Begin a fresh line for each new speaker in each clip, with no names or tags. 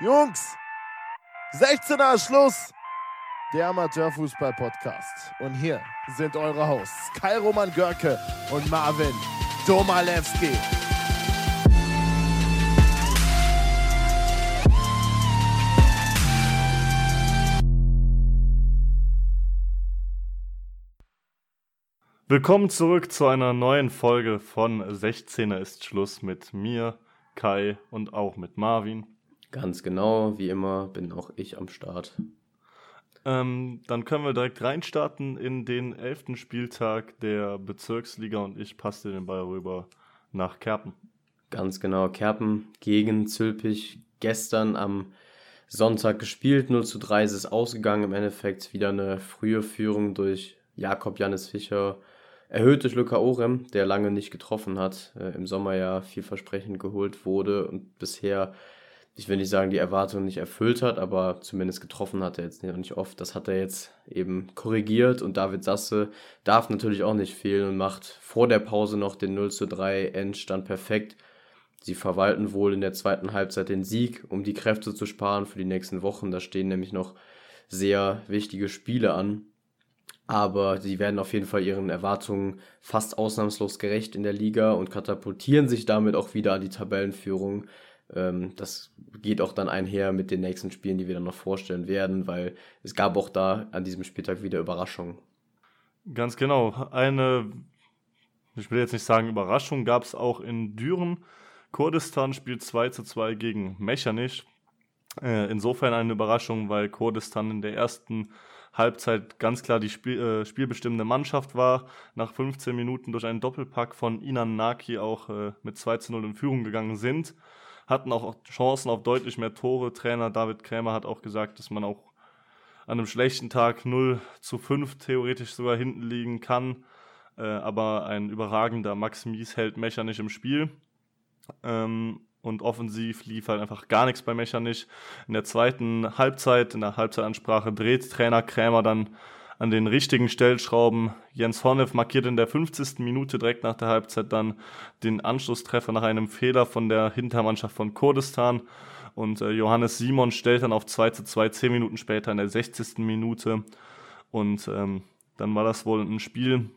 Jungs, 16er Schluss. Der Amateurfußball-Podcast. Und hier sind eure Hosts Kai Roman Görke und Marvin Domalewski.
Willkommen zurück zu einer neuen Folge von 16er ist Schluss mit mir, Kai und auch mit Marvin.
Ganz genau, wie immer bin auch ich am Start.
Ähm, dann können wir direkt reinstarten in den elften Spieltag der Bezirksliga und ich passe den Ball rüber nach Kerpen.
Ganz genau, Kerpen gegen Zülpich gestern am Sonntag gespielt. 0 zu 3 ist es ausgegangen. Im Endeffekt wieder eine frühe Führung durch Jakob Janis Fischer erhöht durch Luca Orem, der lange nicht getroffen hat, äh, im Sommer ja vielversprechend geholt wurde und bisher, ich will nicht sagen, die Erwartungen nicht erfüllt hat, aber zumindest getroffen hat er jetzt nicht, nicht oft. Das hat er jetzt eben korrigiert und David Sasse darf natürlich auch nicht fehlen und macht vor der Pause noch den 0 zu 3 Endstand perfekt. Sie verwalten wohl in der zweiten Halbzeit den Sieg, um die Kräfte zu sparen für die nächsten Wochen. Da stehen nämlich noch sehr wichtige Spiele an aber sie werden auf jeden Fall ihren Erwartungen fast ausnahmslos gerecht in der Liga und katapultieren sich damit auch wieder an die Tabellenführung. Ähm, das geht auch dann einher mit den nächsten Spielen, die wir dann noch vorstellen werden, weil es gab auch da an diesem Spieltag wieder Überraschungen.
Ganz genau. Eine, ich will jetzt nicht sagen Überraschung, gab es auch in Düren. Kurdistan spielt 2 zu 2 gegen Mechernich. Äh, insofern eine Überraschung, weil Kurdistan in der ersten Halbzeit ganz klar die Spiel, äh, spielbestimmende Mannschaft war. Nach 15 Minuten durch einen Doppelpack von Inan Naki auch äh, mit 2 zu 0 in Führung gegangen sind. Hatten auch Chancen auf deutlich mehr Tore. Trainer David Krämer hat auch gesagt, dass man auch an einem schlechten Tag 0 zu 5 theoretisch sogar hinten liegen kann. Äh, aber ein überragender Max Mies hält Mecher nicht im Spiel. Ähm, und offensiv lief halt einfach gar nichts bei Mechernich. In der zweiten Halbzeit, in der Halbzeitansprache, dreht Trainer Krämer dann an den richtigen Stellschrauben. Jens Horneff markiert in der 50. Minute direkt nach der Halbzeit dann den Anschlusstreffer nach einem Fehler von der Hintermannschaft von Kurdistan. Und äh, Johannes Simon stellt dann auf 2 zu 2, 10 Minuten später in der 60. Minute. Und ähm, dann war das wohl ein Spiel,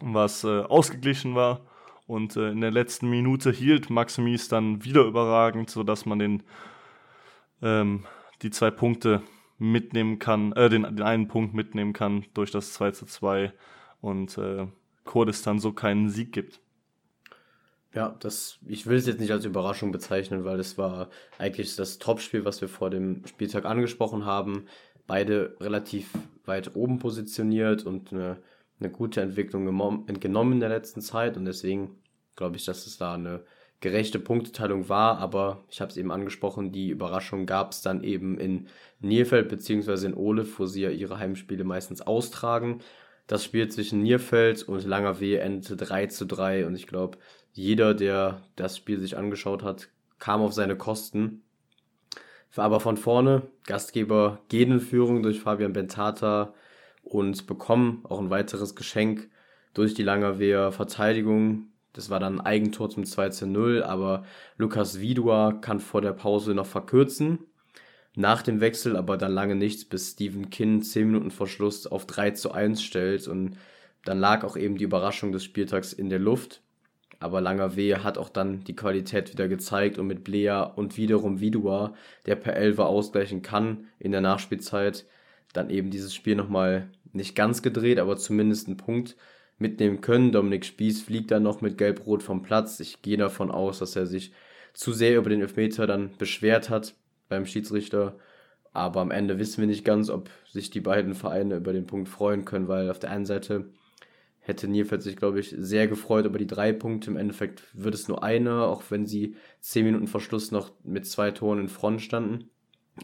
was äh, ausgeglichen war. Und äh, in der letzten Minute hielt Max Mies dann wieder überragend, sodass man den, ähm, die zwei Punkte mitnehmen kann, äh, den, den einen Punkt mitnehmen kann durch das 2 zu 2 und äh, Kurdistan so keinen Sieg gibt.
Ja, das, ich will es jetzt nicht als Überraschung bezeichnen, weil es war eigentlich das Topspiel, was wir vor dem Spieltag angesprochen haben. Beide relativ weit oben positioniert und eine, eine gute Entwicklung genommen in der letzten Zeit und deswegen glaube ich, dass es da eine gerechte Punkteteilung war, aber ich habe es eben angesprochen, die Überraschung gab es dann eben in Nierfeld bzw. in Olef, wo sie ja ihre Heimspiele meistens austragen. Das Spiel zwischen Nierfeld und Langerwehe endete 3 zu 3 und ich glaube, jeder, der das Spiel sich angeschaut hat, kam auf seine Kosten. Aber von vorne, Gastgeber gehen in Führung durch Fabian Bentata und bekommen auch ein weiteres Geschenk durch die Langerweher Verteidigung das war dann ein Eigentor zum 2 zu 0, aber Lukas Vidua kann vor der Pause noch verkürzen. Nach dem Wechsel aber dann lange nichts, bis Steven Kinn 10 Minuten vor Schluss auf 3 zu 1 stellt und dann lag auch eben die Überraschung des Spieltags in der Luft. Aber Langer Wehe hat auch dann die Qualität wieder gezeigt und mit Blea und wiederum Vidua, der per Elfer ausgleichen kann in der Nachspielzeit, dann eben dieses Spiel nochmal nicht ganz gedreht, aber zumindest einen Punkt mitnehmen können. Dominik Spieß fliegt dann noch mit Gelb-Rot vom Platz. Ich gehe davon aus, dass er sich zu sehr über den Elfmeter dann beschwert hat beim Schiedsrichter. Aber am Ende wissen wir nicht ganz, ob sich die beiden Vereine über den Punkt freuen können, weil auf der einen Seite hätte Nierfeld sich, glaube ich, sehr gefreut über die drei Punkte. Im Endeffekt wird es nur einer, auch wenn sie zehn Minuten vor Schluss noch mit zwei Toren in Front standen.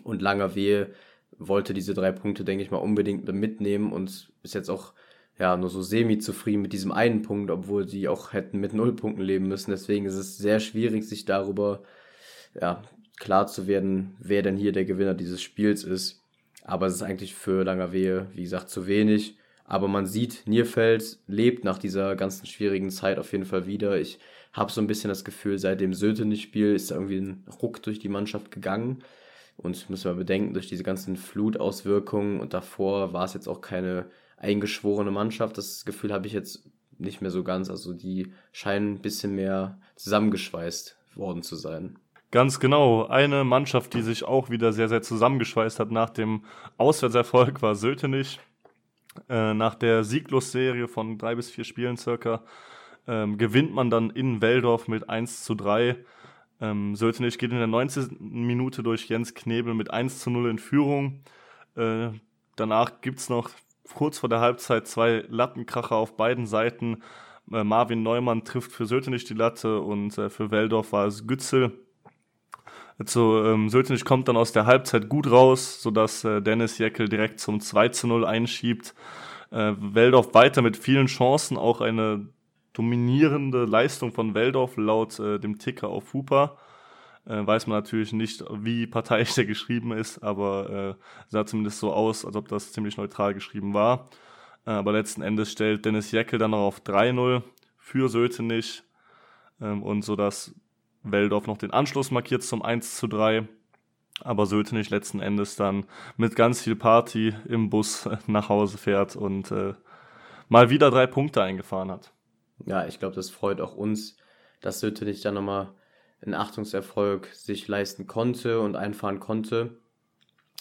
Und Langer Wehe wollte diese drei Punkte, denke ich mal, unbedingt mitnehmen und ist jetzt auch ja, nur so semi-zufrieden mit diesem einen Punkt, obwohl sie auch hätten mit null Punkten leben müssen. Deswegen ist es sehr schwierig, sich darüber ja, klar zu werden, wer denn hier der Gewinner dieses Spiels ist. Aber es ist eigentlich für Langerwehe, wie gesagt, zu wenig. Aber man sieht, Nierfeld lebt nach dieser ganzen schwierigen Zeit auf jeden Fall wieder. Ich habe so ein bisschen das Gefühl, seit dem Söte nicht spiel ist da irgendwie ein Ruck durch die Mannschaft gegangen. Und müssen wir bedenken, durch diese ganzen Flutauswirkungen und davor war es jetzt auch keine eingeschworene Mannschaft. Das Gefühl habe ich jetzt nicht mehr so ganz. Also die scheinen ein bisschen mehr zusammengeschweißt worden zu sein.
Ganz genau. Eine Mannschaft, die sich auch wieder sehr, sehr zusammengeschweißt hat nach dem Auswärtserfolg, war Sötenich. Äh, nach der Sieglosserie von drei bis vier Spielen circa ähm, gewinnt man dann in Weldorf mit 1 zu 3. Ähm, Sötenich geht in der 19. Minute durch Jens Knebel mit 1 zu 0 in Führung. Äh, danach gibt's noch kurz vor der Halbzeit zwei Lattenkracher auf beiden Seiten. Äh, Marvin Neumann trifft für Sötenich die Latte und äh, für Weldorf war es Gützel. Also, ähm, Sötenich kommt dann aus der Halbzeit gut raus, sodass äh, Dennis Jeckel direkt zum 2 zu 0 einschiebt. Äh, Weldorf weiter mit vielen Chancen, auch eine dominierende Leistung von Weldorf laut äh, dem Ticker auf Hupa. Äh, weiß man natürlich nicht, wie parteiisch der geschrieben ist, aber äh, sah zumindest so aus, als ob das ziemlich neutral geschrieben war. Äh, aber letzten Endes stellt Dennis Jeckel dann noch auf 3-0 für Sötenich ähm, und so dass Weldorf noch den Anschluss markiert zum 1 zu 3. Aber Sötenich letzten Endes dann mit ganz viel Party im Bus nach Hause fährt und äh, mal wieder drei Punkte eingefahren hat.
Ja, ich glaube, das freut auch uns, dass Sötenich dann nochmal einen Achtungserfolg sich leisten konnte und einfahren konnte.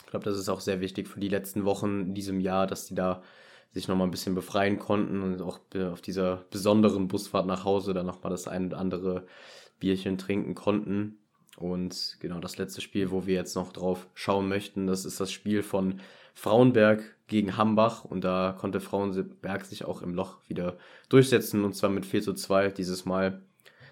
Ich glaube, das ist auch sehr wichtig für die letzten Wochen in diesem Jahr, dass die da sich nochmal ein bisschen befreien konnten und auch auf dieser besonderen Busfahrt nach Hause dann nochmal das ein oder andere Bierchen trinken konnten. Und genau das letzte Spiel, wo wir jetzt noch drauf schauen möchten, das ist das Spiel von Frauenberg gegen Hambach. Und da konnte Frauenberg sich auch im Loch wieder durchsetzen und zwar mit 4 zu 2 dieses Mal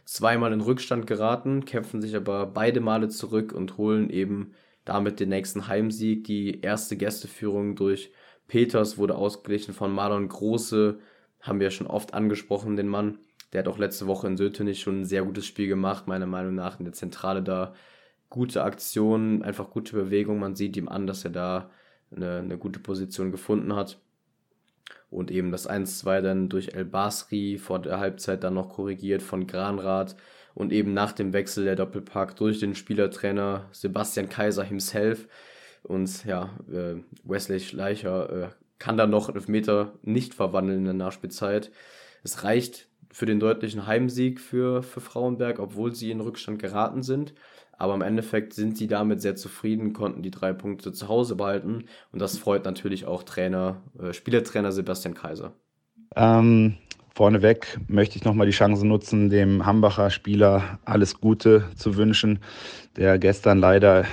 zweimal in Rückstand geraten, kämpfen sich aber beide Male zurück und holen eben damit den nächsten Heimsieg. Die erste Gästeführung durch Peters wurde ausgeglichen von Marlon Große, haben wir schon oft angesprochen, den Mann. Der hat auch letzte Woche in Sötenich schon ein sehr gutes Spiel gemacht, meiner Meinung nach. In der Zentrale da gute Aktionen, einfach gute Bewegung. Man sieht ihm an, dass er da eine, eine gute Position gefunden hat. Und eben das 1-2 dann durch El Basri vor der Halbzeit dann noch korrigiert von Granrad. Und eben nach dem Wechsel der Doppelpack durch den Spielertrainer Sebastian Kaiser himself. Und ja, äh, Wesley Schleicher äh, kann dann noch Meter nicht verwandeln in der Nachspielzeit. Es reicht für den deutlichen Heimsieg für, für Frauenberg, obwohl sie in Rückstand geraten sind. Aber im Endeffekt sind sie damit sehr zufrieden, konnten die drei Punkte zu Hause behalten. Und das freut natürlich auch Trainer, äh, Spielertrainer Sebastian Kaiser.
Ähm, vorneweg möchte ich nochmal die Chance nutzen, dem Hambacher Spieler alles Gute zu wünschen, der gestern leider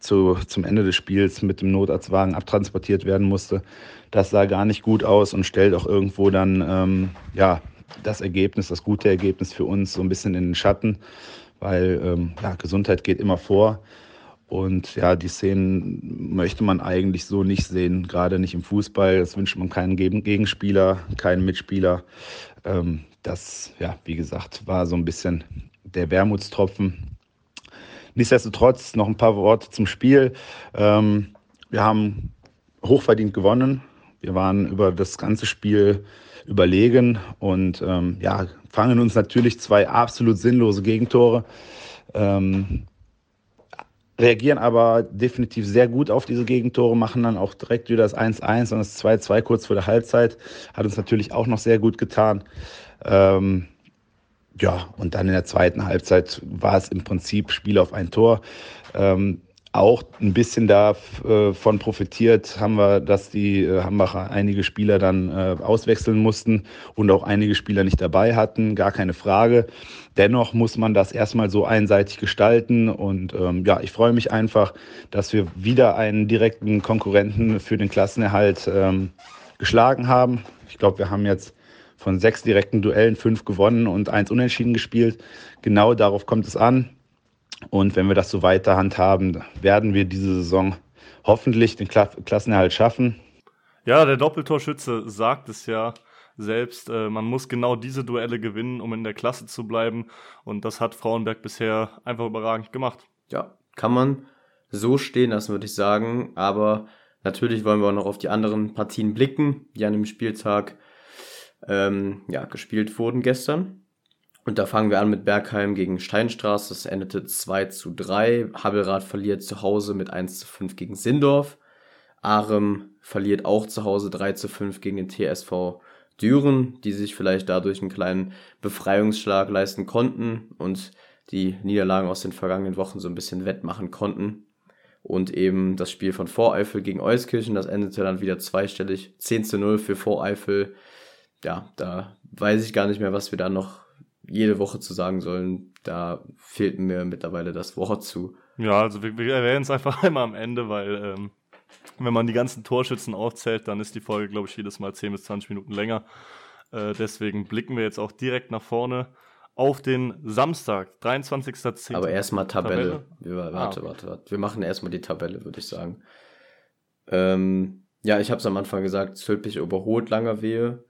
zu, zum Ende des Spiels mit dem Notarztwagen abtransportiert werden musste. Das sah gar nicht gut aus und stellt auch irgendwo dann ähm, ja, das Ergebnis, das gute Ergebnis für uns so ein bisschen in den Schatten weil ähm, ja, Gesundheit geht immer vor. Und ja, die Szenen möchte man eigentlich so nicht sehen, gerade nicht im Fußball. Das wünscht man keinen Gegenspieler, keinen Mitspieler. Ähm, das, ja, wie gesagt, war so ein bisschen der Wermutstropfen. Nichtsdestotrotz noch ein paar Worte zum Spiel. Ähm, wir haben hochverdient gewonnen. Wir waren über das ganze Spiel überlegen und ähm, ja, fangen uns natürlich zwei absolut sinnlose Gegentore. Ähm, reagieren aber definitiv sehr gut auf diese Gegentore, machen dann auch direkt wieder das 1-1 und das 2-2 kurz vor der Halbzeit. Hat uns natürlich auch noch sehr gut getan. Ähm, ja, und dann in der zweiten Halbzeit war es im Prinzip Spiel auf ein Tor. Ähm, auch ein bisschen davon profitiert haben wir, dass die äh, Hambacher einige Spieler dann äh, auswechseln mussten und auch einige Spieler nicht dabei hatten, gar keine Frage. Dennoch muss man das erstmal so einseitig gestalten und ähm, ja, ich freue mich einfach, dass wir wieder einen direkten Konkurrenten für den Klassenerhalt ähm, geschlagen haben. Ich glaube, wir haben jetzt von sechs direkten Duellen fünf gewonnen und eins unentschieden gespielt. Genau darauf kommt es an. Und wenn wir das so weiter handhaben, werden wir diese Saison hoffentlich den Kla Klassenerhalt schaffen.
Ja, der Doppeltorschütze sagt es ja selbst. Äh, man muss genau diese Duelle gewinnen, um in der Klasse zu bleiben. Und das hat Frauenberg bisher einfach überragend gemacht.
Ja, kann man so stehen lassen, würde ich sagen. Aber natürlich wollen wir auch noch auf die anderen Partien blicken, die an dem Spieltag ähm, ja, gespielt wurden gestern. Und da fangen wir an mit Bergheim gegen Steinstraße. Das endete 2 zu 3. Habelrad verliert zu Hause mit 1 zu 5 gegen Sindorf. Arem verliert auch zu Hause 3 zu 5 gegen den TSV Düren, die sich vielleicht dadurch einen kleinen Befreiungsschlag leisten konnten und die Niederlagen aus den vergangenen Wochen so ein bisschen wettmachen konnten. Und eben das Spiel von Voreifel gegen Euskirchen, das endete dann wieder zweistellig 10 zu 0 für Voreifel. Ja, da weiß ich gar nicht mehr, was wir da noch jede Woche zu sagen sollen. Da fehlt mir mittlerweile das Wort zu.
Ja, also wir, wir erwähnen es einfach einmal am Ende, weil ähm, wenn man die ganzen Torschützen aufzählt, dann ist die Folge, glaube ich, jedes Mal 10 bis 20 Minuten länger. Äh, deswegen blicken wir jetzt auch direkt nach vorne auf den Samstag, 23.10.
Aber erstmal Tabelle. Tabelle? warte, ah, warte, warte. Wir machen erstmal die Tabelle, würde ich sagen. Ähm, ja, ich habe es am Anfang gesagt, Zülpich überholt Langerwehe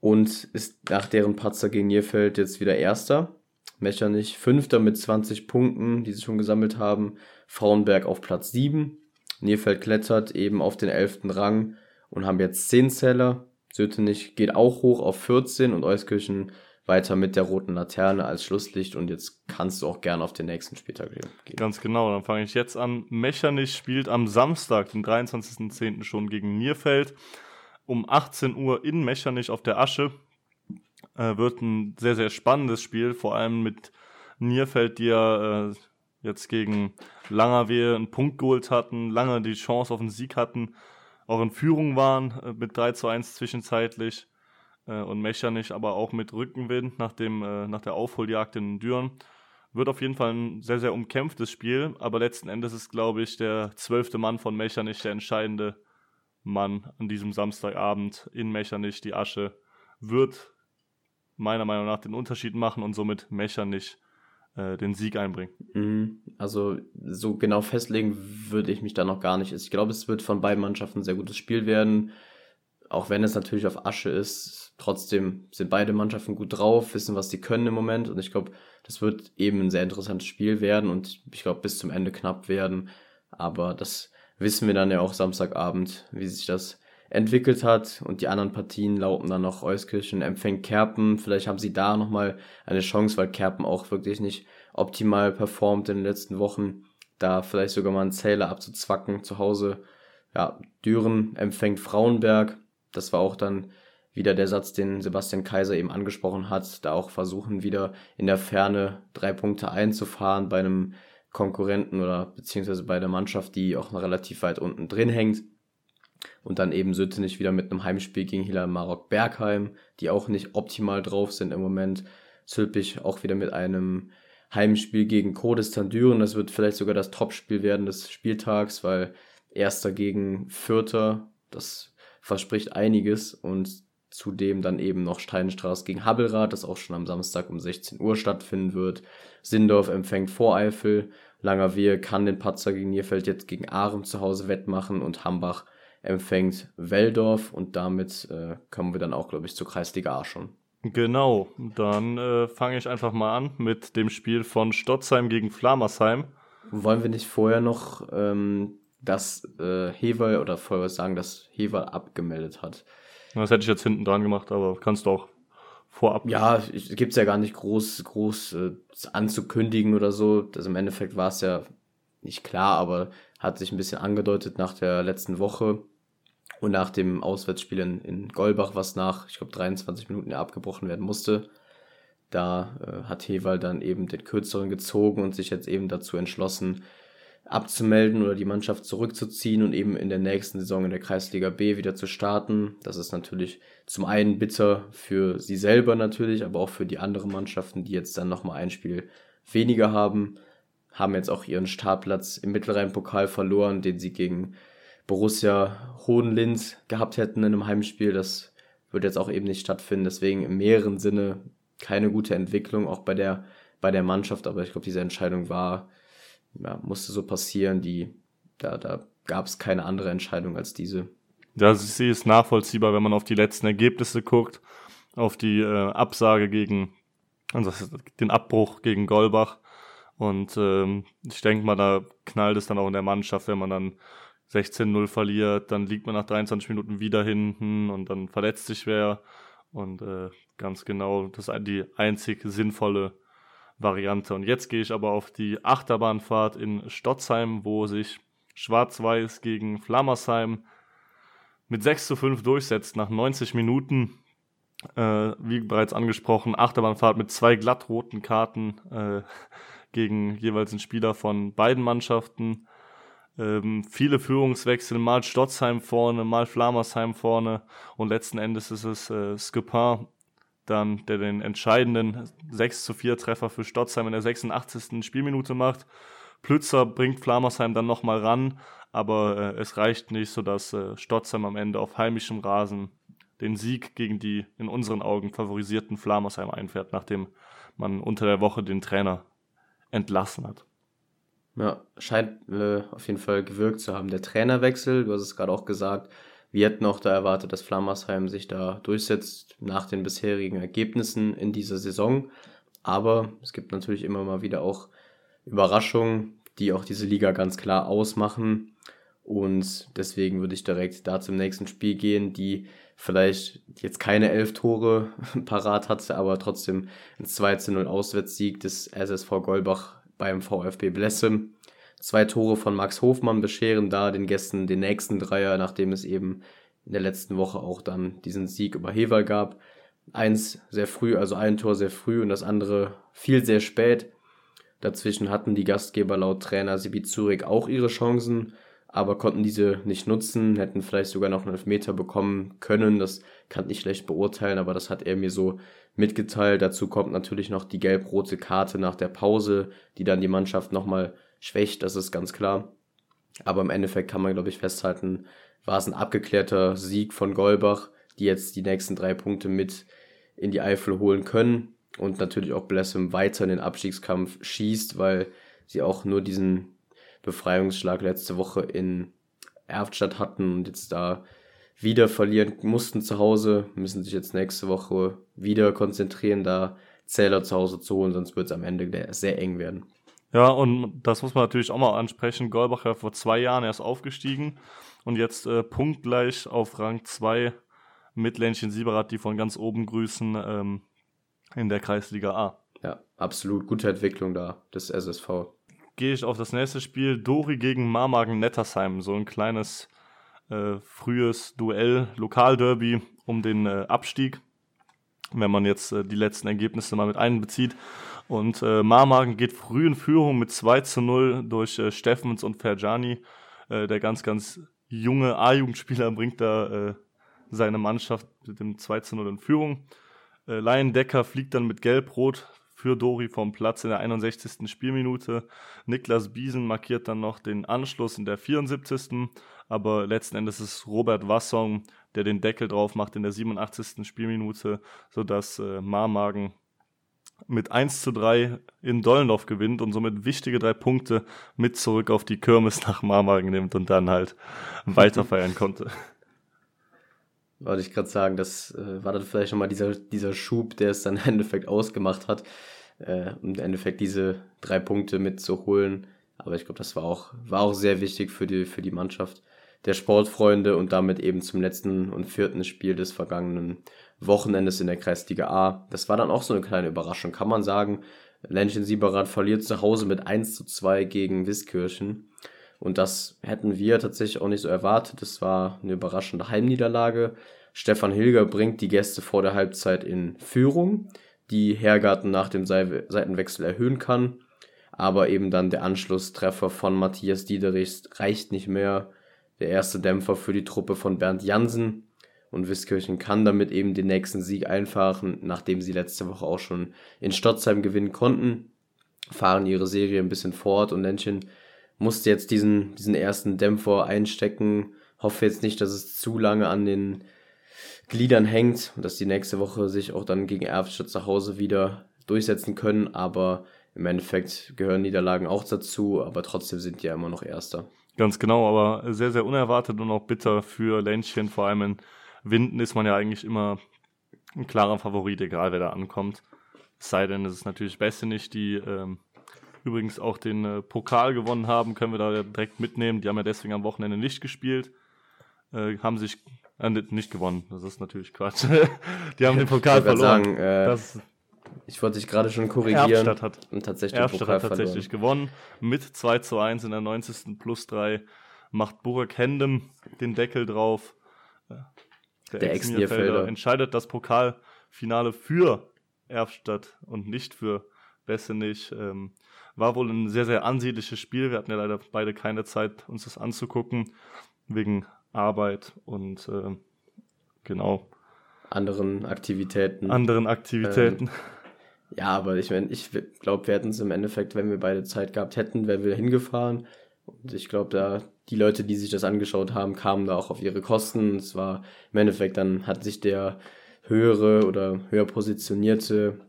und ist nach deren Patzer gegen Nierfeld jetzt wieder Erster. Mechernich Fünfter mit 20 Punkten, die sie schon gesammelt haben. Frauenberg auf Platz 7. Nierfeld klettert eben auf den 11. Rang und haben jetzt 10 Zähler. Sötenich geht auch hoch auf 14 und Euskirchen weiter mit der roten Laterne als Schlusslicht und jetzt kannst du auch gerne auf den nächsten Spieltag gehen.
Ganz genau, dann fange ich jetzt an. Mechernich spielt am Samstag, den 23.10. schon gegen Nierfeld um 18 Uhr in Mechernich auf der Asche. Äh, wird ein sehr, sehr spannendes Spiel, vor allem mit Nierfeld, die ja äh, jetzt gegen Langerwehe einen Punkt geholt hatten, lange die Chance auf einen Sieg hatten, auch in Führung waren äh, mit 3 zu 1 zwischenzeitlich äh, und Mechernich aber auch mit Rückenwind nach, dem, äh, nach der Aufholjagd in Düren. Wird auf jeden Fall ein sehr, sehr umkämpftes Spiel, aber letzten Endes ist, glaube ich, der zwölfte Mann von Mechernich der entscheidende Mann an diesem Samstagabend in Mechernich. Die Asche wird meiner Meinung nach den Unterschied machen und somit Mechernich äh, den Sieg einbringen.
Mhm. Also so genau festlegen würde ich mich da noch gar nicht. Ich glaube, es wird von beiden Mannschaften ein sehr gutes Spiel werden. Auch wenn es natürlich auf Asche ist, trotzdem sind beide Mannschaften gut drauf, wissen, was sie können im Moment. Und ich glaube, das wird eben ein sehr interessantes Spiel werden und ich glaube, bis zum Ende knapp werden. Aber das wissen wir dann ja auch Samstagabend, wie sich das entwickelt hat und die anderen Partien lauten dann noch Euskirchen empfängt Kerpen. Vielleicht haben sie da nochmal eine Chance, weil Kerpen auch wirklich nicht optimal performt in den letzten Wochen. Da vielleicht sogar mal einen Zähler abzuzwacken zu Hause. Ja, Düren empfängt Frauenberg. Das war auch dann wieder der Satz, den Sebastian Kaiser eben angesprochen hat. Da auch versuchen wieder in der Ferne drei Punkte einzufahren bei einem Konkurrenten oder beziehungsweise bei der Mannschaft, die auch noch relativ weit unten drin hängt. Und dann eben Süttenich wieder mit einem Heimspiel gegen Hilal Marok Bergheim, die auch nicht optimal drauf sind im Moment. Zülpich auch wieder mit einem Heimspiel gegen Kurdistan Düren. Das wird vielleicht sogar das Topspiel werden des Spieltags, weil Erster gegen Vierter, das verspricht einiges. Und zudem dann eben noch Steinstraß gegen Habelrad, das auch schon am Samstag um 16 Uhr stattfinden wird. Sindorf empfängt Voreifel. Langerwehe kann den Patzer gegen Nierfeld jetzt gegen Arem zu Hause wettmachen und Hambach empfängt Weldorf und damit äh, kommen wir dann auch, glaube ich, zur Kreisliga A schon.
Genau, dann äh, fange ich einfach mal an mit dem Spiel von Stotzheim gegen Flamersheim.
Wollen wir nicht vorher noch ähm, das äh, Heval oder vorher sagen, dass Heval abgemeldet hat?
Das hätte ich jetzt hinten dran gemacht, aber kannst du auch vorab.
Ja, gibt es ja gar nicht groß, groß äh, anzukündigen oder so. Das im Endeffekt war es ja nicht klar, aber hat sich ein bisschen angedeutet nach der letzten Woche und nach dem Auswärtsspiel in, in Golbach, was nach, ich glaube, 23 Minuten ja abgebrochen werden musste. Da äh, hat Heval dann eben den kürzeren gezogen und sich jetzt eben dazu entschlossen, abzumelden oder die Mannschaft zurückzuziehen und eben in der nächsten Saison in der Kreisliga B wieder zu starten. Das ist natürlich zum einen bitter für sie selber natürlich, aber auch für die anderen Mannschaften, die jetzt dann nochmal ein Spiel weniger haben, haben jetzt auch ihren Startplatz im Mittelrhein-Pokal verloren, den sie gegen Borussia Hohenlinz gehabt hätten in einem Heimspiel. Das wird jetzt auch eben nicht stattfinden. Deswegen im mehreren Sinne keine gute Entwicklung, auch bei der, bei der Mannschaft. Aber ich glaube, diese Entscheidung war ja, musste so passieren. Die, da da gab es keine andere Entscheidung als diese.
Ja, sie ist nachvollziehbar, wenn man auf die letzten Ergebnisse guckt, auf die äh, Absage gegen, also den Abbruch gegen Golbach. Und ähm, ich denke mal, da knallt es dann auch in der Mannschaft, wenn man dann 16-0 verliert, dann liegt man nach 23 Minuten wieder hinten und dann verletzt sich wer. Und äh, ganz genau, das ist die einzig sinnvolle Variante. Und jetzt gehe ich aber auf die Achterbahnfahrt in Stotzheim, wo sich Schwarz-Weiß gegen Flammersheim mit 6 zu 5 durchsetzt nach 90 Minuten. Äh, wie bereits angesprochen, Achterbahnfahrt mit zwei glattroten Karten äh, gegen jeweils einen Spieler von beiden Mannschaften. Ähm, viele Führungswechsel, mal Stotzheim vorne, mal Flamersheim vorne und letzten Endes ist es äh, Skipin, dann, der den entscheidenden 6 zu 4 Treffer für Stotzheim in der 86. Spielminute macht. Plützer bringt Flamersheim dann nochmal ran, aber äh, es reicht nicht, sodass äh, Stotzheim am Ende auf heimischem Rasen den Sieg gegen die in unseren Augen favorisierten Flamersheim einfährt, nachdem man unter der Woche den Trainer entlassen hat.
Ja, scheint äh, auf jeden Fall gewirkt zu haben. Der Trainerwechsel, du hast es gerade auch gesagt, wir hätten auch da erwartet, dass Flammersheim sich da durchsetzt nach den bisherigen Ergebnissen in dieser Saison. Aber es gibt natürlich immer mal wieder auch Überraschungen, die auch diese Liga ganz klar ausmachen. Und deswegen würde ich direkt da zum nächsten Spiel gehen, die vielleicht jetzt keine elf Tore parat hatte, aber trotzdem ein 2 0 Auswärtssieg des SSV Golbach beim VfB Blessem. Zwei Tore von Max Hofmann bescheren da den Gästen den nächsten Dreier, nachdem es eben in der letzten Woche auch dann diesen Sieg über Heval gab. Eins sehr früh, also ein Tor sehr früh und das andere viel sehr spät. Dazwischen hatten die Gastgeber laut Trainer Sibi Zurich auch ihre Chancen, aber konnten diese nicht nutzen, hätten vielleicht sogar noch einen Elfmeter bekommen können. Das kann ich schlecht beurteilen, aber das hat er mir so mitgeteilt. Dazu kommt natürlich noch die gelb-rote Karte nach der Pause, die dann die Mannschaft nochmal schwächt, das ist ganz klar. Aber im Endeffekt kann man, glaube ich, festhalten, war es ein abgeklärter Sieg von Golbach, die jetzt die nächsten drei Punkte mit in die Eifel holen können und natürlich auch Blessem weiter in den Abstiegskampf schießt, weil sie auch nur diesen Befreiungsschlag letzte Woche in Erftstadt hatten und jetzt da wieder verlieren mussten zu Hause, müssen sich jetzt nächste Woche wieder konzentrieren, da Zähler zu Hause zu holen, sonst wird es am Ende sehr eng werden.
Ja, und das muss man natürlich auch mal ansprechen. Golbach ja vor zwei Jahren erst aufgestiegen und jetzt äh, punktgleich auf Rang 2 mit Ländchen Sieberath, die von ganz oben grüßen, ähm, in der Kreisliga A.
Ja, absolut gute Entwicklung da des SSV.
Gehe ich auf das nächste Spiel. Dori gegen Marmagen-Nettersheim. So ein kleines äh, frühes Duell, Lokalderby um den äh, Abstieg, wenn man jetzt äh, die letzten Ergebnisse mal mit einbezieht. Und äh, Marmagen geht früh in Führung mit 2 zu 0 durch äh, Steffens und Ferjani. Äh, der ganz, ganz junge A-Jugendspieler bringt da äh, seine Mannschaft mit dem 2 zu 0 in Führung. Äh, Lion Decker fliegt dann mit Gelb-Rot für Dori vom Platz in der 61. Spielminute. Niklas Biesen markiert dann noch den Anschluss in der 74. Aber letzten Endes ist Robert Wassong, der den Deckel drauf macht in der 87. Spielminute, sodass äh, Marmagen mit 1 zu 3 in Dollendorf gewinnt und somit wichtige drei Punkte mit zurück auf die Kirmes nach Marmagen nimmt und dann halt weiter feiern konnte.
Wollte ich gerade sagen, das äh, war dann vielleicht nochmal dieser, dieser Schub, der es dann im Endeffekt ausgemacht hat, äh, um im Endeffekt diese drei Punkte mitzuholen. Aber ich glaube, das war auch, war auch sehr wichtig für die, für die Mannschaft der Sportfreunde und damit eben zum letzten und vierten Spiel des vergangenen Wochenendes in der Kreisliga A. Das war dann auch so eine kleine Überraschung, kann man sagen. Ländchen Sieberath verliert zu Hause mit 1 zu 2 gegen Wiskirchen. Und das hätten wir tatsächlich auch nicht so erwartet. Das war eine überraschende Heimniederlage. Stefan Hilger bringt die Gäste vor der Halbzeit in Führung, die Hergarten nach dem Seitenwechsel erhöhen kann. Aber eben dann der Anschlusstreffer von Matthias Diederichs reicht nicht mehr. Der erste Dämpfer für die Truppe von Bernd Jansen. Und Wiskirchen kann damit eben den nächsten Sieg einfahren, nachdem sie letzte Woche auch schon in Stotzheim gewinnen konnten. Fahren ihre Serie ein bisschen fort und Ländchen musste jetzt diesen, diesen ersten Dämpfer einstecken. Hoffe jetzt nicht, dass es zu lange an den Gliedern hängt und dass die nächste Woche sich auch dann gegen Erftstadt zu Hause wieder durchsetzen können. Aber im Endeffekt gehören Niederlagen auch dazu, aber trotzdem sind die ja immer noch Erster.
Ganz genau, aber sehr, sehr unerwartet und auch bitter für Ländchen. Vor allem in Winden ist man ja eigentlich immer ein klarer Favorit, egal wer da ankommt. Es sei denn, es ist natürlich nicht die ähm, übrigens auch den äh, Pokal gewonnen haben, können wir da direkt mitnehmen. Die haben ja deswegen am Wochenende nicht gespielt. Äh, haben sich Äh, nicht gewonnen, das ist natürlich Quatsch. die haben den Pokal
Ich
verloren.
sagen, äh, Ich wollte dich gerade schon korrigieren.
Erfstadt hat,
und tatsächlich
Erfstadt
Pokal
hat tatsächlich
verloren.
gewonnen. Mit 2 zu 1 in der 90. plus 3 macht Burak Hendem den Deckel drauf. Äh,
Der
Ex-Nierfelder entscheidet das Pokalfinale für Erfstadt und nicht für Bessenich. Ähm, war wohl ein sehr, sehr ansehnliches Spiel. Wir hatten ja leider beide keine Zeit, uns das anzugucken, wegen Arbeit und äh, genau
Anderen Aktivitäten.
anderen Aktivitäten.
Ja, aber ich meine, ich glaube, wir hätten es im Endeffekt, wenn wir beide Zeit gehabt hätten, wären wir hingefahren. Ich glaube, da die Leute, die sich das angeschaut haben, kamen da auch auf ihre Kosten. Es war im Endeffekt, dann hat sich der höhere oder höher positionierte,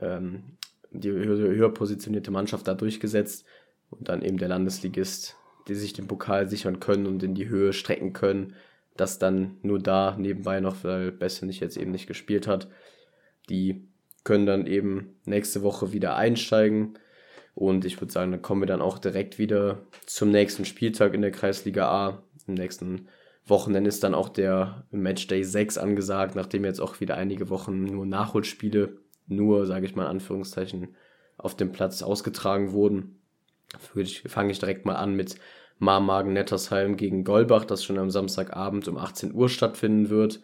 ähm, die höher, höher positionierte Mannschaft da durchgesetzt und dann eben der Landesligist, die sich den Pokal sichern können und in die Höhe strecken können. Das dann nur da nebenbei noch, weil Bessenich jetzt eben nicht gespielt hat. Die können dann eben nächste Woche wieder einsteigen. Und ich würde sagen, dann kommen wir dann auch direkt wieder zum nächsten Spieltag in der Kreisliga A. Im nächsten Wochenende ist dann auch der Matchday 6 angesagt, nachdem jetzt auch wieder einige Wochen nur Nachholspiele, nur, sage ich mal in Anführungszeichen, auf dem Platz ausgetragen wurden. Fange ich direkt mal an mit Marmagen-Nettersheim gegen Golbach, das schon am Samstagabend um 18 Uhr stattfinden wird.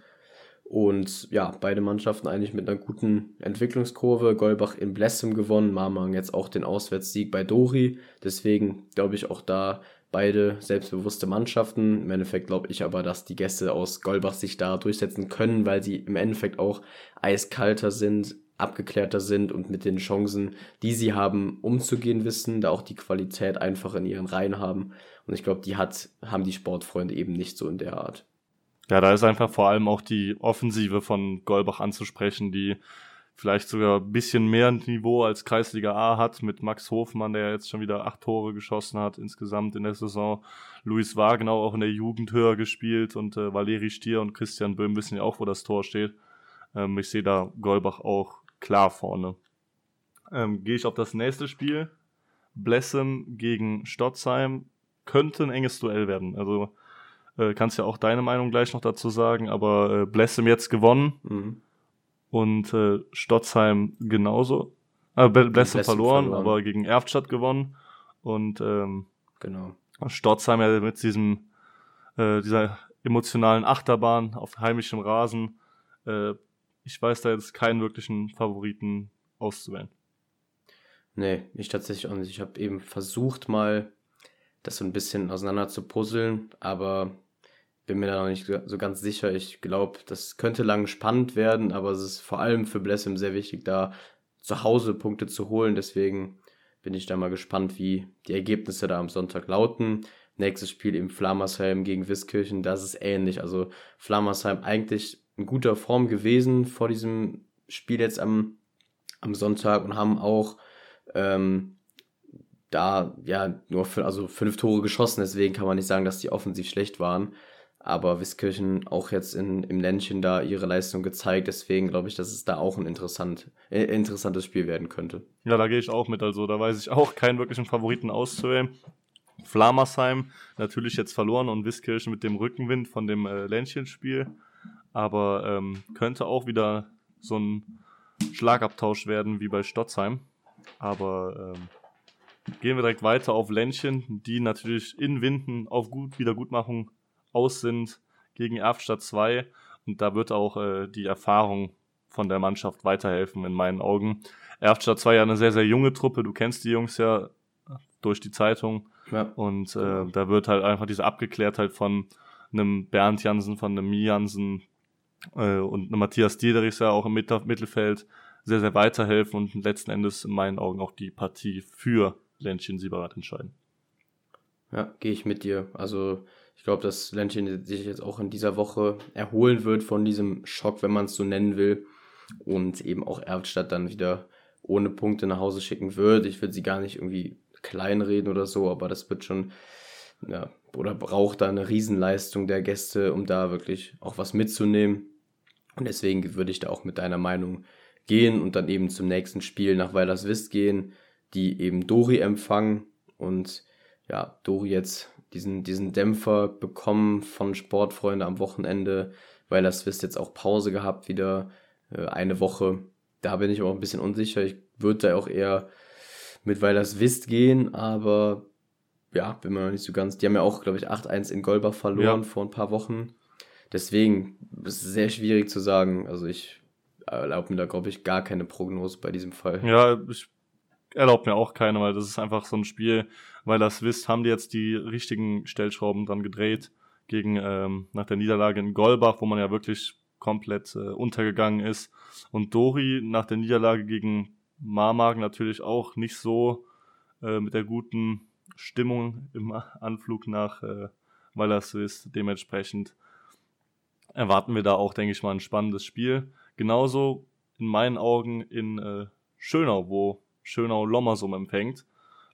Und ja, beide Mannschaften eigentlich mit einer guten Entwicklungskurve. Golbach in Blessem gewonnen, Marmagen jetzt auch den Auswärtssieg bei Dori. Deswegen glaube ich auch da beide selbstbewusste Mannschaften. Im Endeffekt glaube ich aber, dass die Gäste aus Golbach sich da durchsetzen können, weil sie im Endeffekt auch eiskalter sind, abgeklärter sind und mit den Chancen, die sie haben, umzugehen wissen, da auch die Qualität einfach in ihren Reihen haben. Und ich glaube, die hat, haben die Sportfreunde eben nicht so in der Art.
Ja, da ist einfach vor allem auch die Offensive von Golbach anzusprechen, die vielleicht sogar ein bisschen mehr Niveau als Kreisliga A hat, mit Max Hofmann, der jetzt schon wieder acht Tore geschossen hat insgesamt in der Saison. Luis Wagner auch in der Jugend höher gespielt und äh, Valeri Stier und Christian Böhm wissen ja auch, wo das Tor steht. Ähm, ich sehe da Golbach auch klar vorne. Ähm, Gehe ich auf das nächste Spiel. Blessem gegen Stotzheim könnte ein enges Duell werden. Also äh, kannst ja auch deine Meinung gleich noch dazu sagen, aber äh, Blessem jetzt gewonnen
Mhm.
und äh, Stotzheim genauso. Äh, Blessem
Blessem
verloren,
verloren.
aber gegen Erftstadt gewonnen. Und ähm,
Genau.
Stotzheim ja mit diesem, äh, dieser emotionalen Achterbahn auf heimischem Rasen. Äh, ich weiß da jetzt keinen wirklichen Favoriten auszuwählen.
Nee, ich tatsächlich auch nicht. Ich habe eben versucht, mal das so ein bisschen auseinander zu puzzeln, aber bin mir da noch nicht so ganz sicher. Ich glaube, das könnte lang spannend werden, aber es ist vor allem für Blessem sehr wichtig, da zu Hause Punkte zu holen. Deswegen bin ich da mal gespannt, wie die Ergebnisse da am Sonntag lauten. Nächstes Spiel im Flammersheim gegen Wiskirchen, das ist ähnlich. Also Flammersheim eigentlich in guter Form gewesen vor diesem Spiel jetzt am, am Sonntag und haben auch ähm, da ja nur für, also fünf Tore geschossen, deswegen kann man nicht sagen, dass die offensiv schlecht waren. Aber Wiskirchen auch jetzt in, im Ländchen da ihre Leistung gezeigt, deswegen glaube ich, dass es da auch ein interessant, äh, interessantes Spiel werden könnte.
Ja, da gehe ich auch mit. Also da weiß ich auch keinen wirklichen Favoriten auszuwählen. Flamersheim natürlich jetzt verloren und Wiskirchen mit dem Rückenwind von dem äh, Ländchenspiel. Aber ähm, könnte auch wieder so ein Schlagabtausch werden wie bei Stotzheim. Aber ähm, gehen wir direkt weiter auf Ländchen, die natürlich in Winden auf gut Wiedergutmachung aus sind gegen Erfstadt 2. Und da wird auch äh, die Erfahrung von der Mannschaft weiterhelfen, in meinen Augen. Erfstadt 2 ja eine sehr, sehr junge Truppe. Du kennst die Jungs ja durch die Zeitung.
Ja,
Und äh, da wird halt einfach diese Abgeklärtheit von einem Bernd Jansen, von einem Mie Jansen äh, und einem Matthias Diederichs ja auch im Mit Mittelfeld sehr, sehr weiterhelfen und letzten Endes in meinen Augen auch die Partie für Ländchen Sieberath entscheiden.
ja gehe ich mit dir. Also ich glaube, dass Ländchen sich jetzt auch in dieser Woche erholen wird von diesem Schock, wenn man es so nennen will. Und eben auch Erftstadt dann wieder ohne Punkte nach Hause schicken wird. Ich würde sie gar nicht irgendwie kleinreden oder so, aber das wird schon, ja, oder braucht da eine Riesenleistung der Gäste, um da wirklich auch was mitzunehmen. Und deswegen würde ich da auch mit deiner Meinung gehen und dann eben zum nächsten Spiel nach Weilerswist gehen, die eben Dori empfangen und ja, Dori jetzt diesen, diesen Dämpfer bekommen von Sportfreunde am Wochenende, weil das wisst jetzt auch Pause gehabt, wieder äh, eine Woche. Da bin ich auch ein bisschen unsicher. Ich würde da auch eher mit weil das wisst gehen, aber ja, bin mir noch nicht so ganz. Die haben ja auch, glaube ich, 8-1 in Golbach verloren ja. vor ein paar Wochen. Deswegen ist es sehr schwierig zu sagen. Also ich erlaube mir da, glaube ich, gar keine Prognose bei diesem Fall.
Ja, ich erlaube mir auch keine, weil das ist einfach so ein Spiel, weil das wisst, haben die jetzt die richtigen Stellschrauben dran gedreht gegen ähm, nach der Niederlage in Golbach, wo man ja wirklich komplett äh, untergegangen ist. Und Dori nach der Niederlage gegen Marmagen natürlich auch nicht so äh, mit der guten Stimmung im Anflug nach äh, Wallerswiss. Dementsprechend erwarten wir da auch, denke ich mal, ein spannendes Spiel. Genauso in meinen Augen in äh, Schönau, wo Schönau Lommersum empfängt.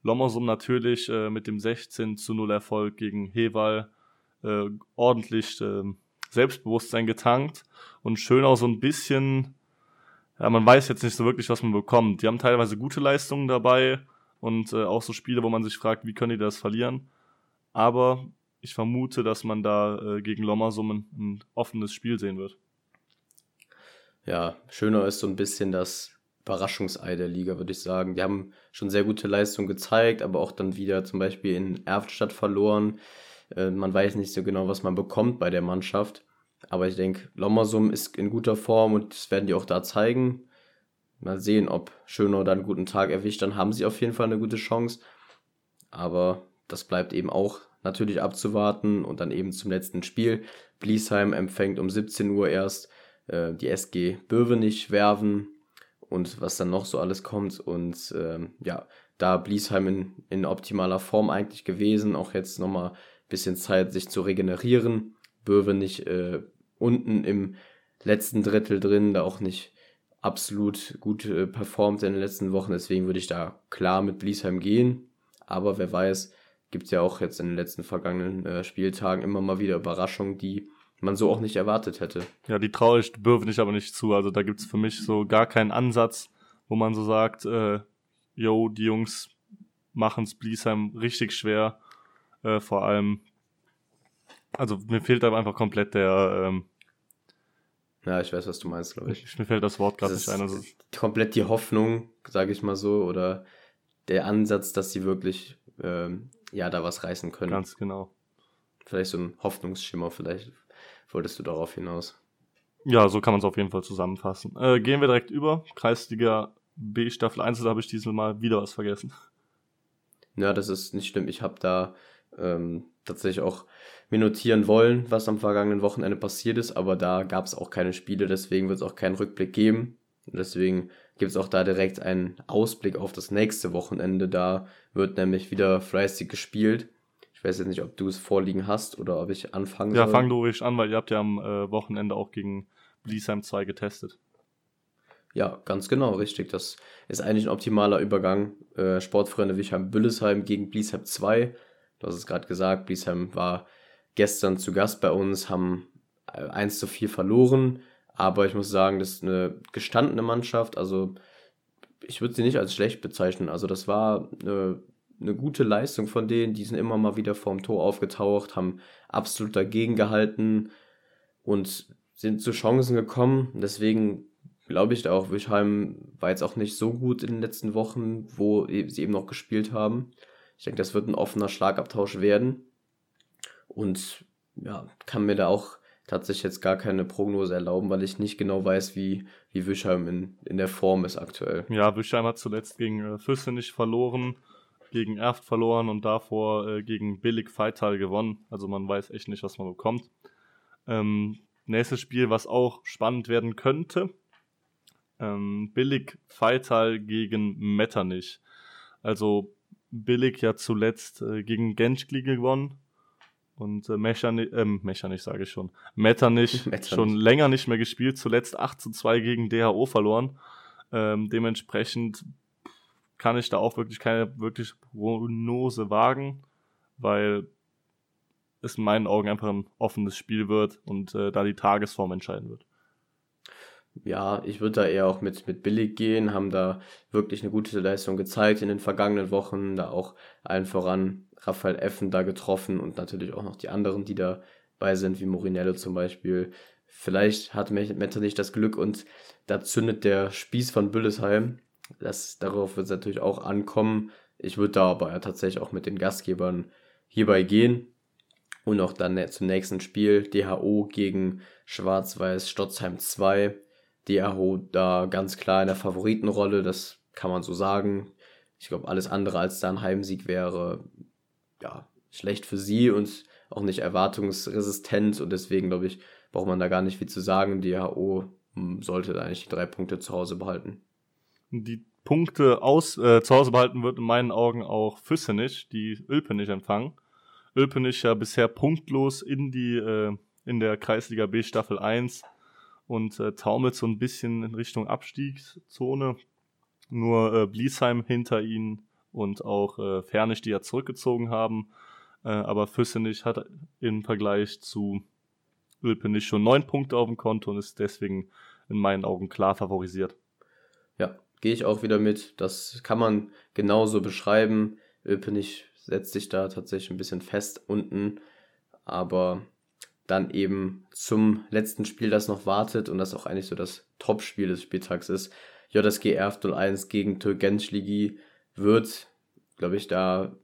Lommersum natürlich äh, mit dem 16 zu 0 Erfolg gegen Hewal äh, ordentlich äh, Selbstbewusstsein getankt und Schönau so ein bisschen, ja, man weiß jetzt nicht so wirklich, was man bekommt. Die haben teilweise gute Leistungen dabei und äh, auch so Spiele, wo man sich fragt, wie können die das verlieren. Aber ich vermute, dass man da äh, gegen Lommersum ein, ein offenes Spiel sehen wird.
Ja, Schönau ist so ein bisschen das Überraschungsei der Liga, würde ich sagen. Die haben schon sehr gute Leistungen gezeigt, aber auch dann wieder zum Beispiel in Erftstadt verloren. Äh, man weiß nicht so genau, was man bekommt bei der Mannschaft. Aber ich denke, Lommersum ist in guter Form und das werden die auch da zeigen. Mal sehen, ob Schönau da einen guten Tag erwischt. Dann haben sie auf jeden Fall eine gute Chance. Aber das bleibt eben auch natürlich abzuwarten. Und dann eben zum letzten Spiel. Bliesheim empfängt um 17 Uhr erst äh, die SG Böwenich werfen und was dann noch so alles kommt. Und ähm, ja, da Bliesheim in, in optimaler Form eigentlich gewesen, auch jetzt nochmal ein bisschen Zeit, sich zu regenerieren. Böwenich äh, unten im letzten Drittel drin, da auch nicht absolut gut äh, performt in den letzten Wochen. Deswegen würde ich da klar mit Bliesheim gehen. Aber wer weiß, gibt es ja auch jetzt in den letzten vergangenen äh, Spieltagen immer mal wieder Überraschungen, die man so auch nicht erwartet hätte.
Ja, die traue ich Böwe nicht aber nicht zu. Also da gibt es für mich so gar keinen Ansatz, wo man so sagt, äh, yo, die Jungs machen es Bliesheim richtig schwer. Äh, vor allem, also mir fehlt aber einfach komplett der. Ähm,
ja, ich weiß, was du meinst, glaube ich.
Mir fällt das Wort gerade nicht ein. Also
komplett die Hoffnung, sage ich mal so, oder der Ansatz, dass sie wirklich ähm, ja da was reißen können.
Ganz genau.
Vielleicht so ein Hoffnungsschimmer, vielleicht wolltest du darauf hinaus.
Ja, so kann man es auf jeden Fall zusammenfassen. Äh, gehen wir direkt über. Kreisliga B Staffel 1, da habe ich dieses Mal wieder was vergessen.
Ja, das ist nicht schlimm. Ich habe da ähm, tatsächlich auch mir notieren wollen, was am vergangenen Wochenende passiert ist, aber da gab es auch keine Spiele, deswegen wird es auch keinen Rückblick geben. Deswegen gibt es auch da direkt einen Ausblick auf das nächste Wochenende. Da wird nämlich wieder fleißig gespielt. Ich weiß jetzt nicht, ob du es vorliegen hast oder ob ich anfangen
ja, soll. Ja, fang du ruhig an, weil ihr habt ja am äh, Wochenende auch gegen Bliesheim 2 getestet.
Ja, ganz genau, richtig. Das ist eigentlich ein optimaler Übergang. Äh, Sportfreunde Wichheim Büllesheim gegen Bliesheim 2. Du hast es gerade gesagt, Bliesheim war gestern zu Gast bei uns, haben 1 äh, zu 4 verloren. Aber ich muss sagen, das ist eine gestandene Mannschaft. Also ich würde sie nicht als schlecht bezeichnen. Also das war eine eine gute Leistung von denen. Die sind immer mal wieder vorm Tor aufgetaucht, haben absolut dagegen gehalten und sind zu Chancen gekommen. Deswegen glaube ich auch, Wischheim war jetzt auch nicht so gut in den letzten Wochen, wo sie eben noch gespielt haben. Ich denke, das wird ein offener Schlagabtausch werden. Und ja, kann mir da auch tatsächlich jetzt gar keine Prognose erlauben, weil ich nicht genau weiß, wie, wie Wischheim in, in der Form ist aktuell.
Ja, Wischheim hat zuletzt gegen äh, Füsse nicht verloren gegen Erft verloren und davor äh, gegen Billig Feital gewonnen. Also man weiß echt nicht, was man bekommt. Ähm, nächstes Spiel, was auch spannend werden könnte. Ähm, Billig Feital gegen Metternich. Also Billig ja zuletzt äh, gegen Genschkli gewonnen. Und äh, Mechanich, äh, Mechanich sage ich schon. Metternich, Metternich schon länger nicht mehr gespielt. Zuletzt 8 zu 2 gegen DHO verloren. Ähm, dementsprechend kann ich da auch wirklich keine wirklich Prognose wagen, weil es in meinen Augen einfach ein offenes Spiel wird und äh, da die Tagesform entscheiden wird.
Ja, ich würde da eher auch mit, mit billig gehen, haben da wirklich eine gute Leistung gezeigt in den vergangenen Wochen, da auch allen voran Raphael Effen da getroffen und natürlich auch noch die anderen, die dabei sind, wie Morinello zum Beispiel. Vielleicht hat Metternich das Glück und da zündet der Spieß von Büllesheim. Das, darauf wird es natürlich auch ankommen. Ich würde da aber ja tatsächlich auch mit den Gastgebern hierbei gehen. Und auch dann zum nächsten Spiel, DHO gegen Schwarz-Weiß Stotzheim 2. DHO da ganz klar in der Favoritenrolle, das kann man so sagen. Ich glaube, alles andere als da ein Heimsieg wäre, ja, schlecht für sie und auch nicht erwartungsresistent. Und deswegen, glaube ich, braucht man da gar nicht viel zu sagen. DHO hm, sollte eigentlich die drei Punkte zu Hause behalten.
Die Punkte aus, äh, zu Hause behalten wird in meinen Augen auch Füssenich, die Ölpenich empfangen. Ölpenich ja bisher punktlos in die äh, in der Kreisliga B Staffel 1 und äh, taumelt so ein bisschen in Richtung Abstiegszone. Nur äh, Bliesheim hinter ihnen und auch äh, Fernig, die ja zurückgezogen haben. Äh, aber Füssenich hat im Vergleich zu Ölpenich schon neun Punkte auf dem Konto und ist deswegen in meinen Augen klar favorisiert.
Ja, gehe ich auch wieder mit. Das kann man genauso beschreiben. Ölpenich setzt sich da tatsächlich ein bisschen fest unten, aber dann eben zum letzten Spiel, das noch wartet und das auch eigentlich so das Topspiel des Spieltags ist. JSG Erft 01 gegen Türkenschligi wird, glaube ich, da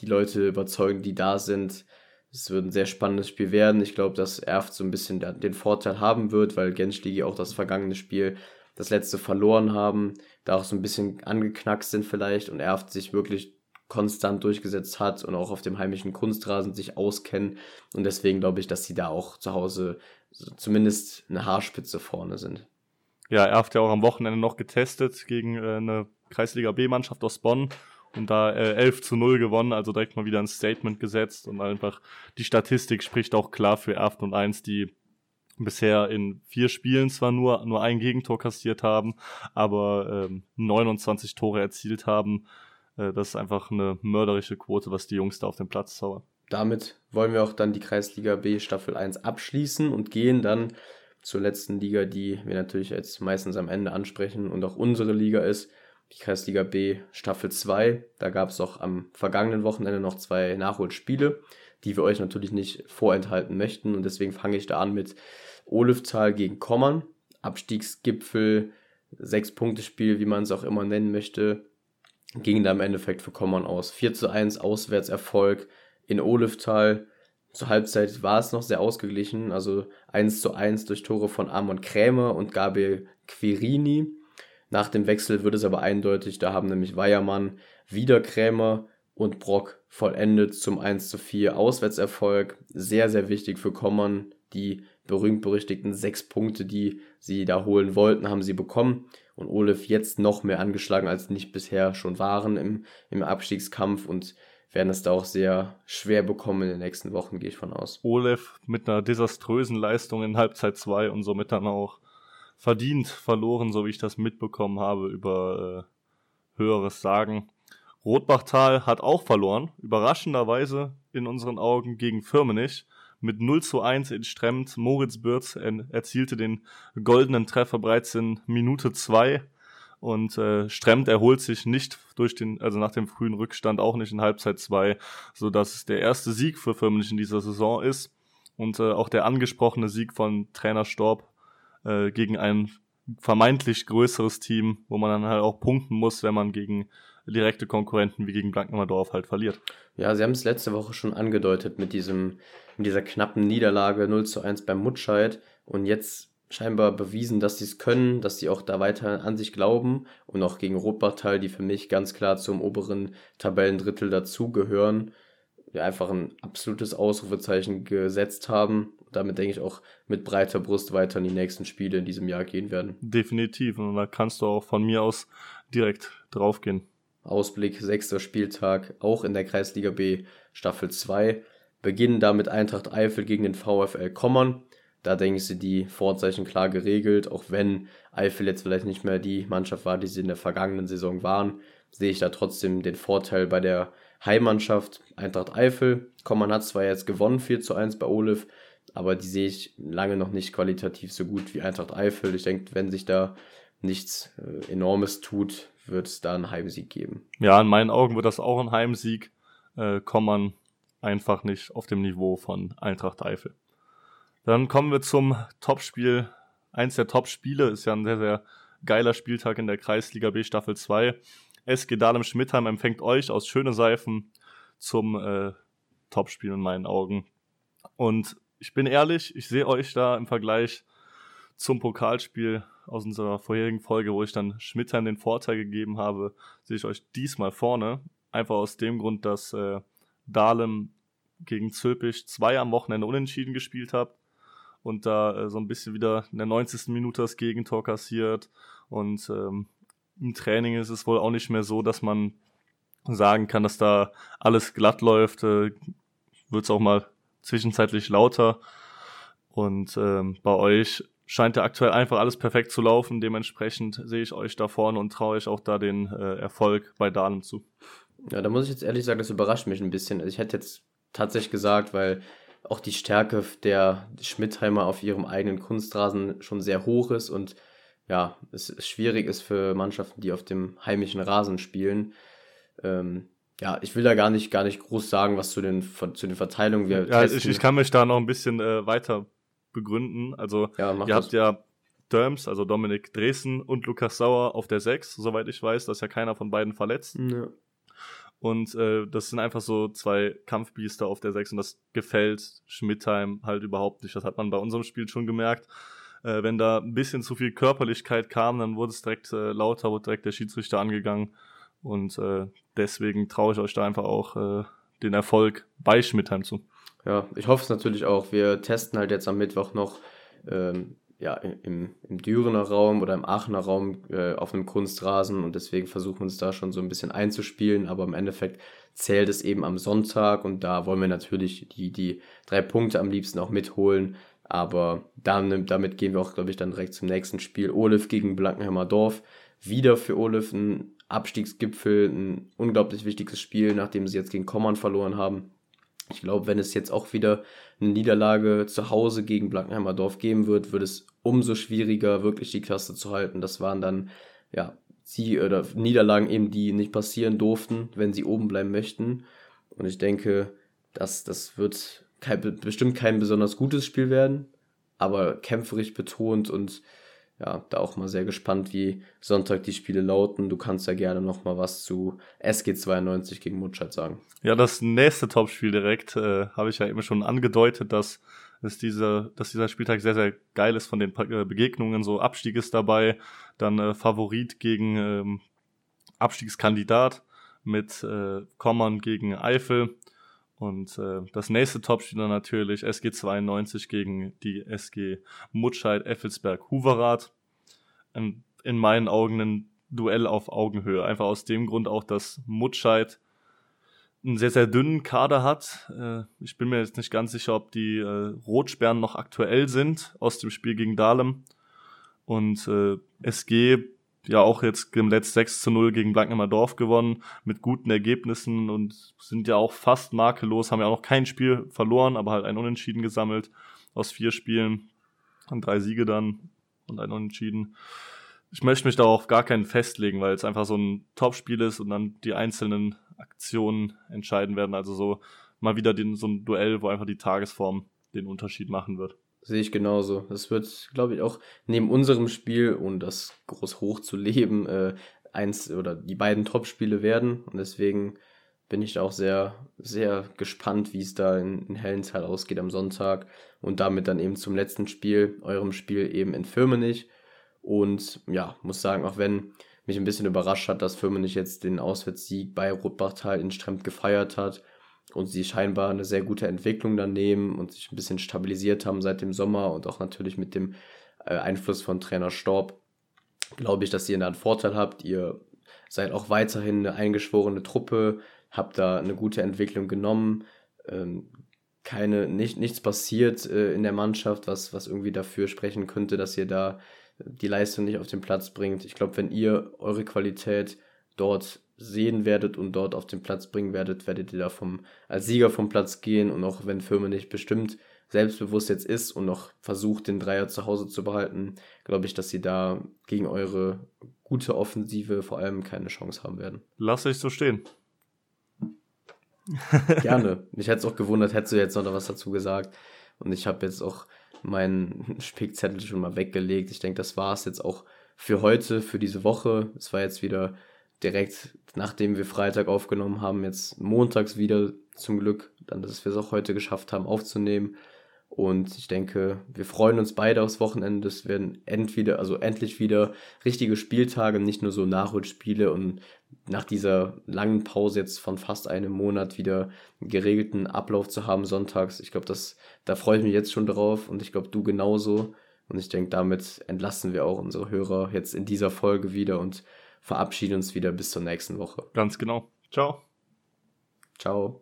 die Leute überzeugen, die da sind. Es wird ein sehr spannendes Spiel werden. Ich glaube, dass Erft so ein bisschen den Vorteil haben wird, weil Genschligi auch das vergangene Spiel, das letzte verloren haben, da auch so ein bisschen angeknackst sind vielleicht und Erft sich wirklich konstant durchgesetzt hat und auch auf dem heimischen Kunstrasen sich auskennen. Und deswegen glaube ich, dass sie da auch zu Hause zumindest eine Haarspitze vorne sind.
Ja, er hat ja auch am Wochenende noch getestet gegen äh, eine Kreisliga B-Mannschaft aus Bonn und da äh, 11 zu 0 gewonnen, also direkt mal wieder ein Statement gesetzt und einfach die Statistik spricht auch klar für Erft und 1, die bisher in vier Spielen zwar nur, nur ein Gegentor kassiert haben, aber ähm, 29 Tore erzielt haben. Äh, das ist einfach eine mörderische Quote, was die Jungs da auf dem Platz zaubern.
Damit wollen wir auch dann die Kreisliga B Staffel 1 abschließen und gehen dann zur letzten Liga, die wir natürlich jetzt meistens am Ende ansprechen und auch unsere Liga ist, die Kreisliga B Staffel 2. Da gab es auch am vergangenen Wochenende noch zwei Nachholspiele, die wir euch natürlich nicht vorenthalten möchten und deswegen fange ich da an mit Oleftal gegen Kommern, Abstiegsgipfel, Sechs-Punkte-Spiel, wie man es auch immer nennen möchte ging da im Endeffekt für Kommern aus. 4 zu 1 Auswärtserfolg in Oleftal. Zur Halbzeit war es noch sehr ausgeglichen, also 1 zu 1 durch Tore von Amon Krämer und Gabriel Quirini. Nach dem Wechsel wird es aber eindeutig, da haben nämlich Weiermann wieder Krämer und Brock vollendet zum 1 zu 4 Auswärtserfolg. Sehr, sehr wichtig für Kommern. Die berühmt-berüchtigten sechs Punkte, die sie da holen wollten, haben sie bekommen und Olef jetzt noch mehr angeschlagen, als nicht bisher schon waren im, im Abstiegskampf und werden es da auch sehr schwer bekommen in den nächsten Wochen, gehe ich von aus.
Olef mit einer desaströsen Leistung in Halbzeit 2 und somit dann auch verdient verloren, so wie ich das mitbekommen habe über äh, höheres Sagen. Rotbachtal hat auch verloren, überraschenderweise in unseren Augen gegen Firmenich mit 0 zu 1 in Stremt. Moritz Bürz erzielte den goldenen Treffer bereits in Minute 2. Und äh, Stremt erholt sich nicht durch den, also nach dem frühen Rückstand auch nicht in Halbzeit 2, sodass es der erste Sieg für Firmenich in dieser Saison ist. Und äh, auch der angesprochene Sieg von Trainer Storb äh, gegen ein vermeintlich größeres Team, wo man dann halt auch punkten muss, wenn man gegen direkte Konkurrenten wie gegen Blanknemmerdorf halt verliert.
Ja, sie haben es letzte Woche schon angedeutet mit diesem, mit dieser knappen Niederlage 0 zu 1 beim Mutscheid und jetzt scheinbar bewiesen, dass sie es können, dass sie auch da weiter an sich glauben und auch gegen Rotbachtal, die für mich ganz klar zum oberen Tabellendrittel dazugehören, ja, einfach ein absolutes Ausrufezeichen gesetzt haben. Damit denke ich auch mit breiter Brust weiter in die nächsten Spiele in diesem Jahr gehen werden.
Definitiv. Und da kannst du auch von mir aus direkt draufgehen.
Ausblick, sechster Spieltag, auch in der Kreisliga B Staffel 2. Beginnen damit Eintracht Eifel gegen den VfL Kommern. Da denke ich, sind die Vorzeichen klar geregelt, auch wenn Eifel jetzt vielleicht nicht mehr die Mannschaft war, die sie in der vergangenen Saison waren, sehe ich da trotzdem den Vorteil bei der Heimmannschaft Eintracht Eifel. Kommern hat zwar jetzt gewonnen, 4 zu 1 bei Olif, aber die sehe ich lange noch nicht qualitativ so gut wie Eintracht Eifel. Ich denke, wenn sich da nichts äh, Enormes tut, wird es da einen Heimsieg geben.
Ja, in meinen Augen wird das auch ein Heimsieg. äh, kommt man einfach nicht auf dem Niveau von Eintracht Eifel. Dann kommen wir zum Topspiel. Eins der Topspiele ist ja ein sehr, sehr geiler Spieltag in der Kreisliga B Staffel 2. SG Dahlem Schmidtheim empfängt euch aus Schöne Seifen zum äh, Topspiel in meinen Augen. Und ich bin ehrlich, ich sehe euch da im Vergleich zum Pokalspiel aus unserer vorherigen Folge, wo ich dann Schmidtheim den Vorteil gegeben habe, sehe ich euch diesmal vorne. Einfach aus dem Grund, dass äh, Dahlem gegen Zülpich zwei am Wochenende unentschieden gespielt hat und da äh, so ein bisschen wieder in der 90. Minute das Gegentor kassiert. Und ähm, im Training ist es wohl auch nicht mehr so, dass man sagen kann, dass da alles glatt läuft. Äh, Wird es auch mal zwischenzeitlich lauter. Und ähm, bei euch scheint ja aktuell einfach alles perfekt zu laufen. Dementsprechend sehe ich euch da vorne und traue ich auch da den äh, Erfolg bei Dahlem zu.
Ja, da muss ich jetzt ehrlich sagen, das überrascht mich ein bisschen. Also ich hätte jetzt tatsächlich gesagt, weil auch die Stärke der Schmidtheimer auf ihrem eigenen Kunstrasen schon sehr hoch ist und ja, es schwierig ist für Mannschaften, die auf dem heimischen Rasen spielen. Ähm, ja, ich will da gar nicht, gar nicht groß sagen, was zu den, zu den Verteilungen wir
ja, ich, ich, kann mich da noch ein bisschen äh, weiter begründen. Also, ja, ihr das. habt ja Derms, also Dominik Dresden und Lukas Sauer auf der 6, soweit ich weiß, dass ja keiner von beiden verletzt. Ja. Und äh, das sind einfach so zwei Kampfbiester auf der 6 und das gefällt Schmidtheim halt überhaupt nicht. Das hat man bei unserem Spiel schon gemerkt. Äh, wenn da ein bisschen zu viel Körperlichkeit kam, dann wurde es direkt äh, lauter, wurde direkt der Schiedsrichter angegangen. Und äh, deswegen traue ich euch da einfach auch äh, den Erfolg bei Schmidtheim zu.
Ja, ich hoffe es natürlich auch. Wir testen halt jetzt am Mittwoch noch ähm, ja, im, im Dürener Raum oder im Aachener Raum äh, auf einem Kunstrasen und deswegen versuchen wir uns da schon so ein bisschen einzuspielen, aber im Endeffekt zählt es eben am Sonntag und da wollen wir natürlich die, die drei Punkte am liebsten auch mitholen, aber dann, damit gehen wir auch, glaube ich, dann direkt zum nächsten Spiel. Olif gegen Blankenheimer Dorf. Wieder für Olif ein Abstiegsgipfel, ein unglaublich wichtiges Spiel, nachdem sie jetzt gegen Kommern verloren haben. Ich glaube, wenn es jetzt auch wieder eine Niederlage zu Hause gegen Blankenheimer Dorf geben wird, wird es umso schwieriger, wirklich die Klasse zu halten. Das waren dann, ja, sie oder Niederlagen eben, die nicht passieren durften, wenn sie oben bleiben möchten. Und ich denke, dass das wird kein, bestimmt kein besonders gutes Spiel werden, aber kämpferisch betont und ja, da auch mal sehr gespannt, wie Sonntag die Spiele lauten. Du kannst ja gerne noch mal was zu SG92 gegen Mutschat sagen.
Ja, das nächste Topspiel direkt äh, habe ich ja eben schon angedeutet, dass, dass, diese, dass dieser Spieltag sehr, sehr geil ist von den äh, Begegnungen. So Abstieg ist dabei, dann äh, Favorit gegen ähm, Abstiegskandidat mit äh, Kommern gegen Eifel. Und äh, das nächste Topspiel dann natürlich SG 92 gegen die SG Mutscheid Effelsberg Huverath. In, in meinen Augen ein Duell auf Augenhöhe. Einfach aus dem Grund auch, dass Mutscheid einen sehr, sehr dünnen Kader hat. Äh, ich bin mir jetzt nicht ganz sicher, ob die äh, Rotsperren noch aktuell sind aus dem Spiel gegen Dahlem. Und äh, SG ja auch jetzt im Letzt 6 zu 0 gegen Blankenheimer gewonnen, mit guten Ergebnissen und sind ja auch fast makellos, haben ja auch noch kein Spiel verloren, aber halt ein Unentschieden gesammelt aus vier Spielen und drei Siege dann und ein Unentschieden. Ich möchte mich da auf gar keinen festlegen, weil es einfach so ein Topspiel ist und dann die einzelnen Aktionen entscheiden werden. Also so mal wieder den, so ein Duell, wo einfach die Tagesform den Unterschied machen wird.
Sehe ich genauso. Das wird, glaube ich, auch neben unserem Spiel, ohne das groß hochzuleben, äh, eins oder die beiden Top-Spiele werden. Und deswegen bin ich auch sehr, sehr gespannt, wie es da in, in Hellenthal ausgeht am Sonntag. Und damit dann eben zum letzten Spiel, eurem Spiel eben in Firmenich. Und ja, muss sagen, auch wenn mich ein bisschen überrascht hat, dass Firmenich jetzt den Auswärtssieg bei Rotbachtal in Stremp gefeiert hat, und sie scheinbar eine sehr gute Entwicklung dann nehmen und sich ein bisschen stabilisiert haben seit dem Sommer und auch natürlich mit dem äh, Einfluss von Trainer Storb, glaube ich, dass ihr da einen Vorteil habt. Ihr seid auch weiterhin eine eingeschworene Truppe, habt da eine gute Entwicklung genommen. Ähm, keine, nicht, nichts passiert äh, in der Mannschaft, was, was irgendwie dafür sprechen könnte, dass ihr da die Leistung nicht auf den Platz bringt. Ich glaube, wenn ihr eure Qualität dort sehen werdet und dort auf den Platz bringen werdet, werdet ihr da vom, als Sieger vom Platz gehen und auch wenn Firma nicht bestimmt selbstbewusst jetzt ist und noch versucht, den Dreier zu Hause zu behalten, glaube ich, dass sie da gegen eure gute Offensive vor allem keine Chance haben werden.
Lass ich so stehen.
Gerne. Mich hätte es auch gewundert, hättest du jetzt noch was dazu gesagt. Und ich habe jetzt auch meinen Spickzettel schon mal weggelegt. Ich denke, das war es jetzt auch für heute, für diese Woche. Es war jetzt wieder direkt, nachdem wir Freitag aufgenommen haben, jetzt montags wieder zum Glück, dann, dass wir es auch heute geschafft haben aufzunehmen. Und ich denke, wir freuen uns beide aufs Wochenende. Es werden entweder, also endlich wieder richtige Spieltage, nicht nur so Nachholspiele und nach dieser langen Pause jetzt von fast einem Monat wieder einen geregelten Ablauf zu haben sonntags. Ich glaube, das, da freue ich mich jetzt schon drauf und ich glaube, du genauso. Und ich denke, damit entlassen wir auch unsere Hörer jetzt in dieser Folge wieder und verabschieden uns wieder bis zur nächsten Woche.
Ganz genau. Ciao.
Ciao.